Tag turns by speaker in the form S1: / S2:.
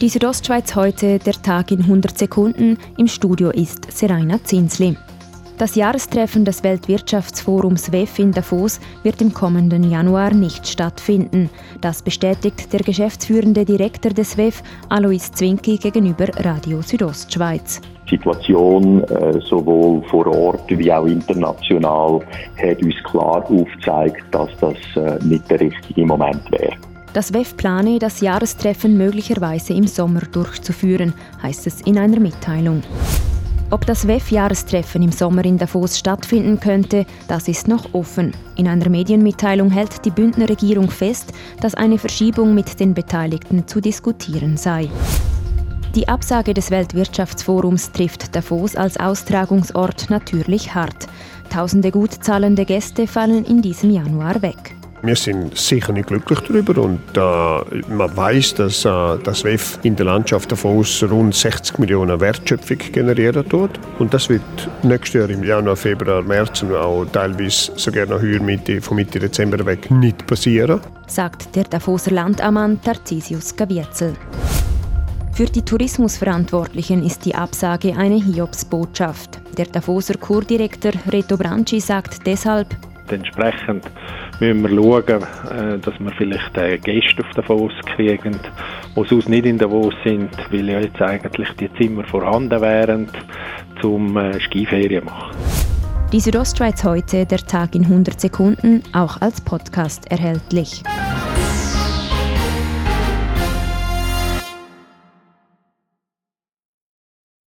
S1: Die Südostschweiz heute, der Tag in 100 Sekunden. Im Studio ist Seraina Zinsli. Das Jahrestreffen des Weltwirtschaftsforums WEF in Davos wird im kommenden Januar nicht stattfinden. Das bestätigt der geschäftsführende Direktor des WEF, Alois Zwinki, gegenüber Radio Südostschweiz.
S2: Die Situation äh, sowohl vor Ort wie auch international hat uns klar aufgezeigt, dass das äh, nicht der richtige Moment wäre.
S1: Das WEF plane, das Jahrestreffen möglicherweise im Sommer durchzuführen, heißt es in einer Mitteilung. Ob das WEF-Jahrestreffen im Sommer in Davos stattfinden könnte, das ist noch offen. In einer Medienmitteilung hält die Bündner Regierung fest, dass eine Verschiebung mit den Beteiligten zu diskutieren sei. Die Absage des Weltwirtschaftsforums trifft Davos als Austragungsort natürlich hart. Tausende gut zahlende Gäste fallen in diesem Januar weg.
S3: Wir sind sicher nicht glücklich darüber und äh, man weiß, dass äh, das WEF in der Landschaft davon rund 60 Millionen Wertschöpfung generieren tut und das wird nächstes Jahr im Januar, Februar, März und auch teilweise sogar noch höher Mitte, von Mitte Dezember weg nicht passieren.
S1: Sagt der Davoser Landammann Tarcisius Gavierzel. Für die Tourismusverantwortlichen ist die Absage eine Hiobsbotschaft. Der Davoser Kurdirektor Reto Branci sagt deshalb,
S4: Entsprechend müssen wir schauen, äh, dass wir vielleicht äh, Gäste auf Davos kriegen, die sonst nicht in Davos sind, weil ja jetzt eigentlich die Zimmer vorhanden wären, zum äh, Skiferien machen.
S1: Die Südostschweiz heute, der Tag in 100 Sekunden, auch als Podcast erhältlich.